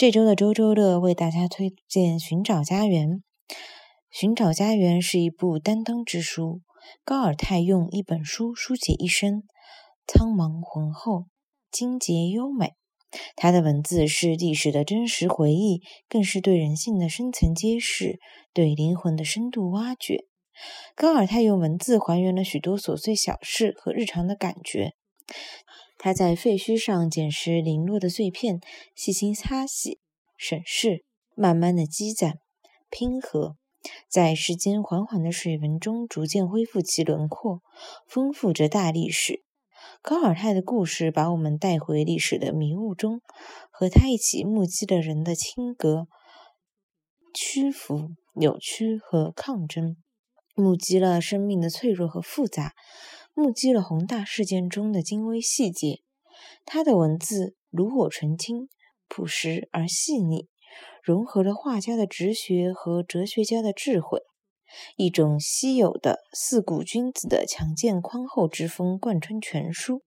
这周的周周乐为大家推荐《寻找家园》。《寻找家园》是一部担当之书。高尔泰用一本书书写一生，苍茫浑厚，精洁优美。他的文字是历史的真实回忆，更是对人性的深层揭示，对灵魂的深度挖掘。高尔泰用文字还原了许多琐碎小事和日常的感觉。他在废墟上捡拾零落的碎片，细心擦洗、审视，慢慢的积攒、拼合，在时间缓缓的水纹中逐渐恢复其轮廓，丰富着大历史。高尔泰的故事把我们带回历史的迷雾中，和他一起目击了人的清格、屈服、扭曲和抗争，目击了生命的脆弱和复杂。目击了宏大事件中的精微细节，他的文字炉火纯青、朴实而细腻，融合了画家的直觉和哲学家的智慧，一种稀有的四古君子的强健宽厚之风贯穿全书。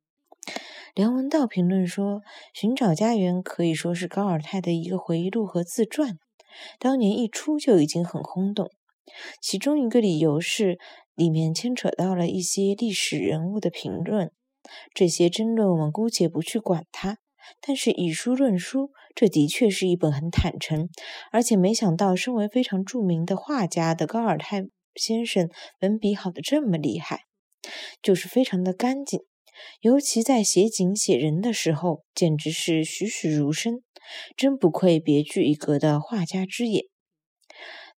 梁文道评论说：“寻找家园可以说是高尔泰的一个回忆录和自传，当年一出就已经很轰动。其中一个理由是。”里面牵扯到了一些历史人物的评论，这些争论我们姑且不去管它。但是以书论书，这的确是一本很坦诚，而且没想到身为非常著名的画家的高尔泰先生，文笔好的这么厉害，就是非常的干净，尤其在写景写人的时候，简直是栩栩如生，真不愧别具一格的画家之眼。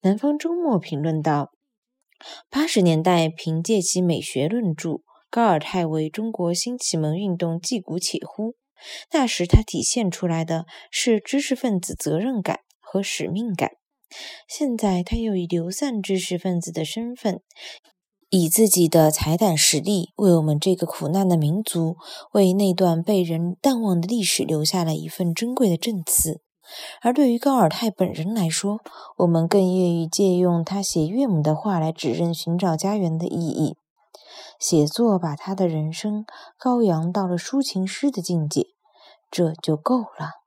南方周末评论道。八十年代，凭借其美学论著，高尔泰为中国新启蒙运动继鼓且呼。那时，他体现出来的是知识分子责任感和使命感。现在，他又以流散知识分子的身份，以自己的才胆实力，为我们这个苦难的民族，为那段被人淡忘的历史留下了一份珍贵的证词。而对于高尔泰本人来说，我们更愿意借用他写岳母的话来指认寻找家园的意义。写作把他的人生高扬到了抒情诗的境界，这就够了。